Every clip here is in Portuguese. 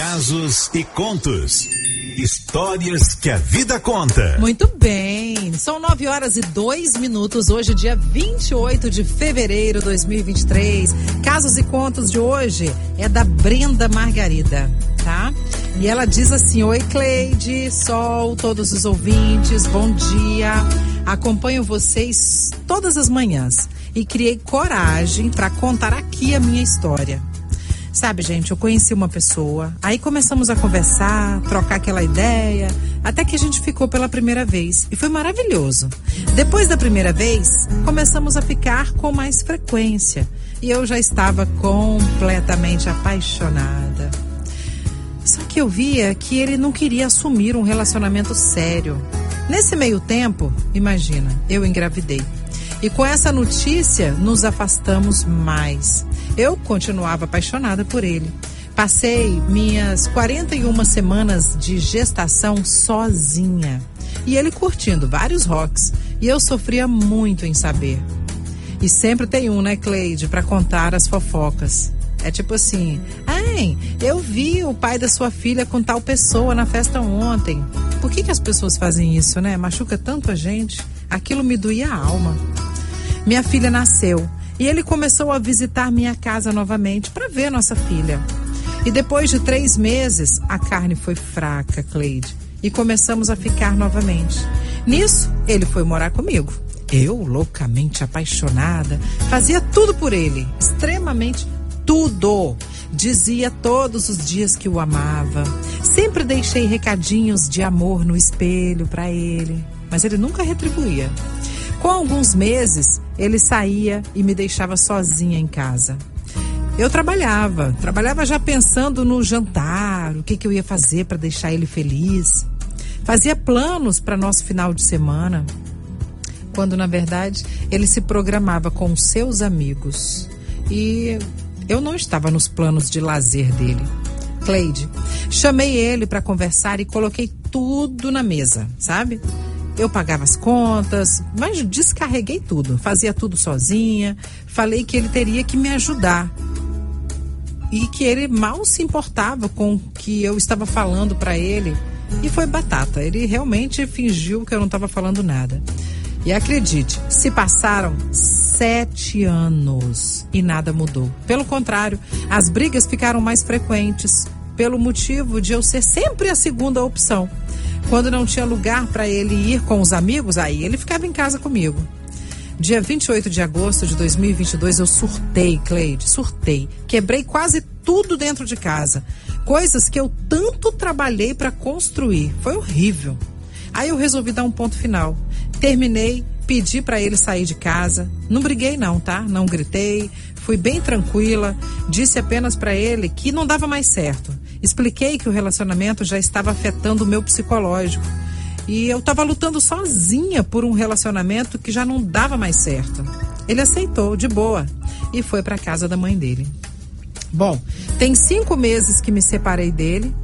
Casos e contos. Histórias que a vida conta. Muito bem. São nove horas e dois minutos. Hoje, dia 28 de fevereiro de 2023. Casos e contos de hoje é da Brenda Margarida, tá? E ela diz assim: Oi, Cleide, Sol, todos os ouvintes, bom dia. Acompanho vocês todas as manhãs e criei coragem para contar aqui a minha história. Sabe, gente, eu conheci uma pessoa, aí começamos a conversar, trocar aquela ideia, até que a gente ficou pela primeira vez e foi maravilhoso. Depois da primeira vez, começamos a ficar com mais frequência e eu já estava completamente apaixonada. Só que eu via que ele não queria assumir um relacionamento sério. Nesse meio tempo, imagina, eu engravidei. E com essa notícia, nos afastamos mais. Eu continuava apaixonada por ele. Passei minhas 41 semanas de gestação sozinha. E ele curtindo vários rocks. E eu sofria muito em saber. E sempre tem um, né, Cleide, para contar as fofocas. É tipo assim: ai, eu vi o pai da sua filha com tal pessoa na festa ontem. Por que, que as pessoas fazem isso, né? Machuca tanto a gente. Aquilo me doía a alma. Minha filha nasceu e ele começou a visitar minha casa novamente para ver nossa filha. E depois de três meses, a carne foi fraca, Cleide, e começamos a ficar novamente. Nisso, ele foi morar comigo. Eu, loucamente apaixonada, fazia tudo por ele, extremamente tudo. Dizia todos os dias que o amava. Sempre deixei recadinhos de amor no espelho para ele, mas ele nunca retribuía. Com alguns meses, ele saía e me deixava sozinha em casa. Eu trabalhava, trabalhava já pensando no jantar, o que, que eu ia fazer para deixar ele feliz. Fazia planos para nosso final de semana, quando na verdade ele se programava com seus amigos. E eu não estava nos planos de lazer dele. Cleide, chamei ele para conversar e coloquei tudo na mesa, sabe? Eu pagava as contas, mas descarreguei tudo, fazia tudo sozinha. Falei que ele teria que me ajudar. E que ele mal se importava com o que eu estava falando para ele. E foi batata. Ele realmente fingiu que eu não estava falando nada. E acredite, se passaram sete anos e nada mudou. Pelo contrário, as brigas ficaram mais frequentes, pelo motivo de eu ser sempre a segunda opção. Quando não tinha lugar para ele ir com os amigos, aí ele ficava em casa comigo. Dia 28 de agosto de 2022 eu surtei, Cleide, surtei. Quebrei quase tudo dentro de casa. Coisas que eu tanto trabalhei para construir. Foi horrível. Aí eu resolvi dar um ponto final. Terminei, pedi para ele sair de casa. Não briguei não, tá? Não gritei. Fui bem tranquila. Disse apenas para ele que não dava mais certo. Expliquei que o relacionamento já estava afetando o meu psicológico. E eu estava lutando sozinha por um relacionamento que já não dava mais certo. Ele aceitou, de boa, e foi para casa da mãe dele. Bom, tem cinco meses que me separei dele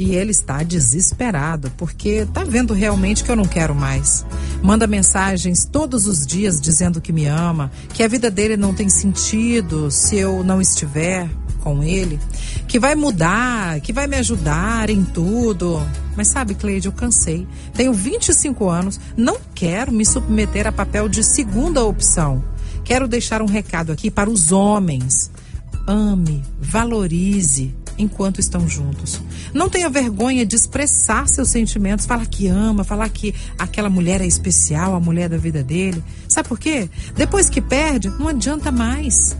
e ele está desesperado porque está vendo realmente que eu não quero mais. Manda mensagens todos os dias dizendo que me ama, que a vida dele não tem sentido se eu não estiver com ele, que vai mudar, que vai me ajudar em tudo. Mas sabe, Cleide, eu cansei. Tenho 25 anos, não quero me submeter a papel de segunda opção. Quero deixar um recado aqui para os homens. Ame, valorize enquanto estão juntos. Não tenha vergonha de expressar seus sentimentos, falar que ama, falar que aquela mulher é especial, a mulher da vida dele. Sabe por quê? Depois que perde, não adianta mais.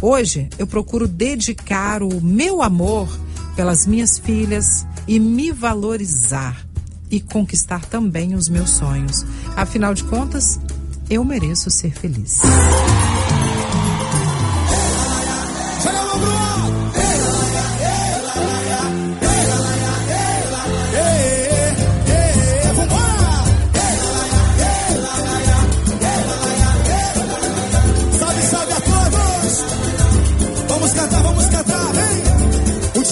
Hoje eu procuro dedicar o meu amor pelas minhas filhas e me valorizar e conquistar também os meus sonhos. Afinal de contas, eu mereço ser feliz.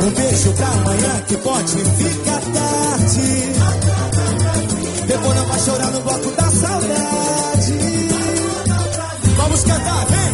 Um beijo pra amanhã que pode ficar tarde. Depois não vai chorar no bloco da saudade. Vamos cantar, vem!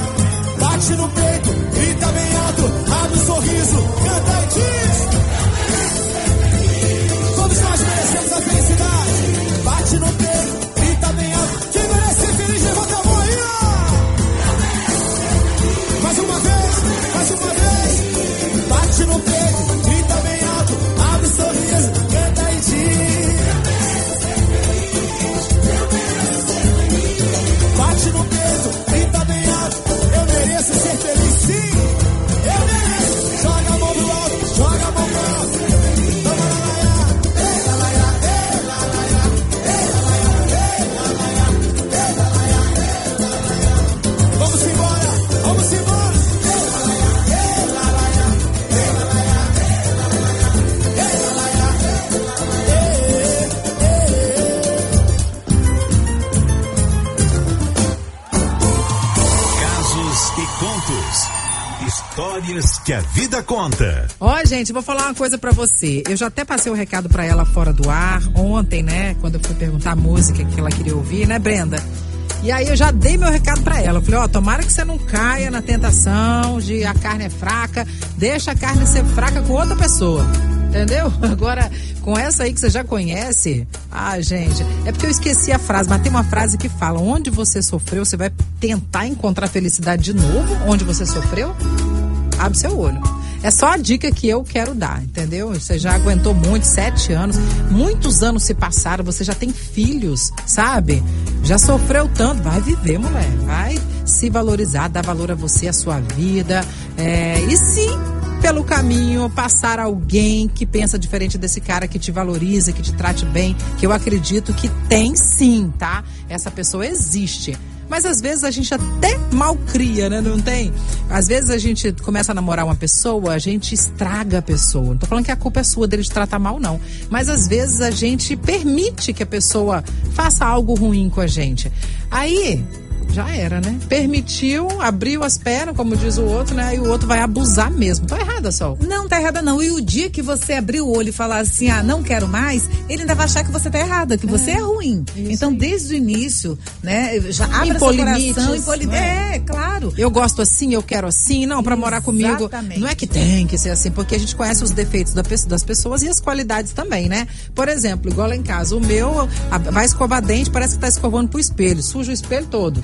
Que a vida conta. Ó, gente, vou falar uma coisa pra você. Eu já até passei o recado pra ela fora do ar ontem, né? Quando eu fui perguntar a música que ela queria ouvir, né, Brenda? E aí eu já dei meu recado pra ela. Eu falei, ó, tomara que você não caia na tentação de a carne é fraca, deixa a carne ser fraca com outra pessoa. Entendeu? Agora, com essa aí que você já conhece, ah, gente, é porque eu esqueci a frase, mas tem uma frase que fala: onde você sofreu, você vai tentar encontrar felicidade de novo, onde você sofreu, abre seu olho. É só a dica que eu quero dar, entendeu? Você já aguentou muito, sete anos, muitos anos se passaram, você já tem filhos, sabe? Já sofreu tanto, vai viver, mulher. Vai se valorizar, dar valor a você, a sua vida. É, e se pelo caminho passar alguém que pensa diferente desse cara, que te valoriza, que te trate bem, que eu acredito que tem sim, tá? Essa pessoa existe. Mas às vezes a gente até mal cria, né? Não tem? Às vezes a gente começa a namorar uma pessoa, a gente estraga a pessoa. Não tô falando que a culpa é sua dele te tratar mal, não. Mas às vezes a gente permite que a pessoa faça algo ruim com a gente. Aí, já era, né? Permitiu, abriu as pernas, como diz o outro, né? E o outro vai abusar mesmo. Tá errada, Sol. Não tá errada não. E o dia que você abrir o olho e falar assim, ah, não quero mais, ele ainda vai achar que você tá errada, que você é ruim. Então, desde o início, né, já abre seu coração, lim- né? É, claro. Eu gosto assim, eu quero assim, não, pra morar comigo. Não é que tem que ser assim, porque a gente conhece os defeitos da das pessoas e as qualidades também, né? Por exemplo, igual lá em casa, o meu vai escovar dente, parece que tá escovando pro espelho, suja o espelho todo.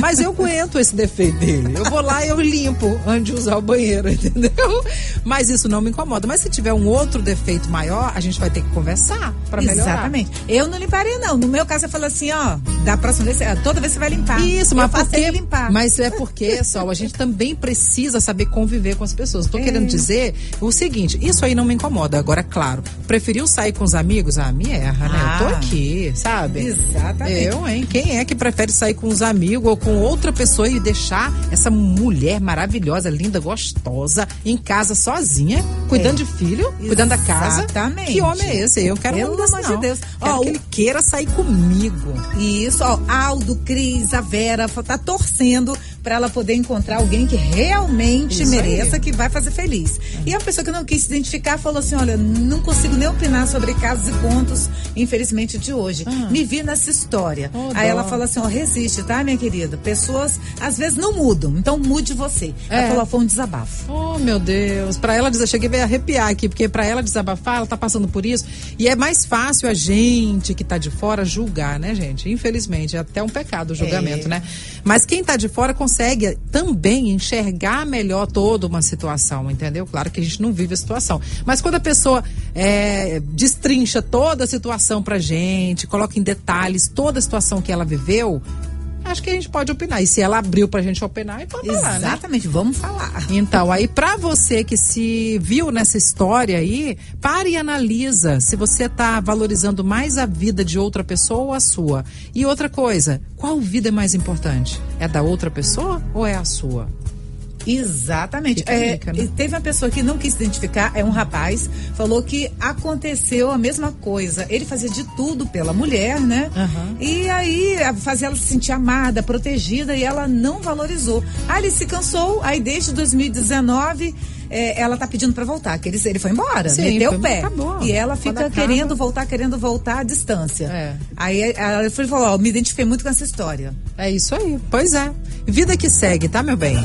Mas eu aguento esse defeito dele. Eu vou lá e eu limpo antes de usar o banheiro, entendeu? Mas isso não me incomoda. Mas se tiver um outro defeito maior, a gente vai ter que conversar pra melhorar. Exatamente. Eu não limparia, não. No meu caso, eu falo assim, ó, da próxima vez, ah, toda vez você vai limpar. Isso, mas porque, ele limpar. mas é porque, Sol, a gente também precisa saber conviver com as pessoas. Tô É. querendo dizer o seguinte, isso aí não me incomoda. Agora, claro, preferiu sair com os amigos? Ah, me erra, né? Eu tô Ah. aqui, sabe? Exatamente. Eu, hein? Quem é que prefere sair com os amigos ou com outra pessoa e deixar essa mulher maravilhosa, linda, gostosa, em casa sozinha, cuidando de filho, cuidando da casa? Exatamente. Que homem é esse? Eu quero Pelo amor de. Deus. Quero Ó, que ele queira sair comigo. Isso, ó, Aldo, Cris, a Vera, tá torcendo para ela poder encontrar alguém que realmente Isso mereça, aí. que vai fazer feliz. E a pessoa que não quis se identificar falou assim: olha, não consigo nem opinar sobre casos e contos, infelizmente, de hoje. Me vi nessa história. Ah. Oh, Aí dó. ela falou assim: ó, resiste, tá, minha querida? Pessoas às vezes não mudam, então mude você. Ela É. falou: foi um desabafo. Oh, meu Deus. Pra ela dizer, cheguei a arrepiar aqui, porque pra ela desabafar, ela tá passando por isso. E é mais fácil a gente que tá de fora julgar, né, gente? Infelizmente, é até um pecado o julgamento, É. né? Mas quem tá de fora consegue também enxergar melhor toda uma situação, entendeu? Claro que a gente não vive a situação. Mas quando a pessoa é, destrincha toda a situação pra gente, coloca em detalhes toda a situação que ela viveu, acho que a gente pode opinar. E se ela abriu pra gente opinar, então tá lá, né? Exatamente, vamos falar. Então, aí pra você que se viu nessa história aí, pare e analisa se você tá valorizando mais a vida de outra pessoa ou a sua. E outra coisa, qual vida é mais importante? É da outra pessoa ou é a sua? Exatamente. É, dica, né? e Teve uma pessoa que não quis se identificar, é um rapaz, falou que aconteceu a mesma coisa. Ele fazia de tudo pela mulher, né? Aham. E aí fazia ela se sentir amada, protegida, e ela não valorizou. Aí ele se cansou, aí desde 2019. é, ela tá pedindo pra voltar, que ele, ele foi embora, Sim, meteu foi- o pé. acabou. E ela fica querendo voltar, querendo voltar à distância. É. Aí ela falou: ó, me identifiquei muito com essa história. É isso aí. Pois é. Vida que segue, tá, meu bem?